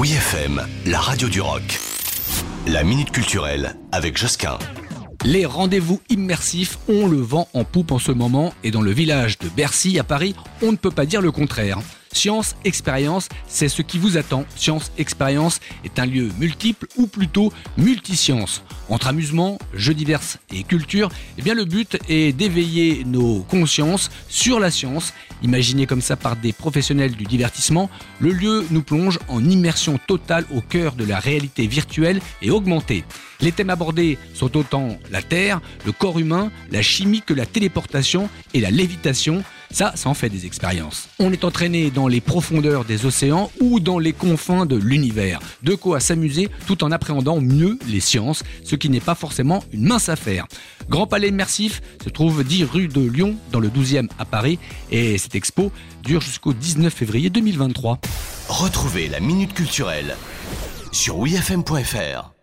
Oui FM, la radio du rock. La minute culturelle avec Josquin. Les rendez-vous immersifs ont le vent en poupe en ce moment et dans le village de Bercy à Paris, on ne peut pas dire le contraire. Science Expérience, c'est ce qui vous attend. Science Expérience est un lieu multiple ou plutôt multiscience. Entre amusement, jeux divers et culture, eh le but est d'éveiller nos consciences sur la science. Imaginé comme ça par des professionnels du divertissement, le lieu nous plonge en immersion totale au cœur de la réalité virtuelle et augmentée. Les thèmes abordés sont autant la Terre, le corps humain, la chimie que la téléportation et la lévitation. Ça, ça en fait des expériences. On est entraîné dans les profondeurs des océans ou dans les confins de l'univers. De quoi s'amuser tout en appréhendant mieux les sciences, ce qui n'est pas forcément une mince affaire. Grand Palais immersif se trouve 10 rue de Lyon, dans le 12e à Paris, et cette expo dure jusqu'au 19 février 2023. Retrouvez la minute culturelle sur wifm.fr.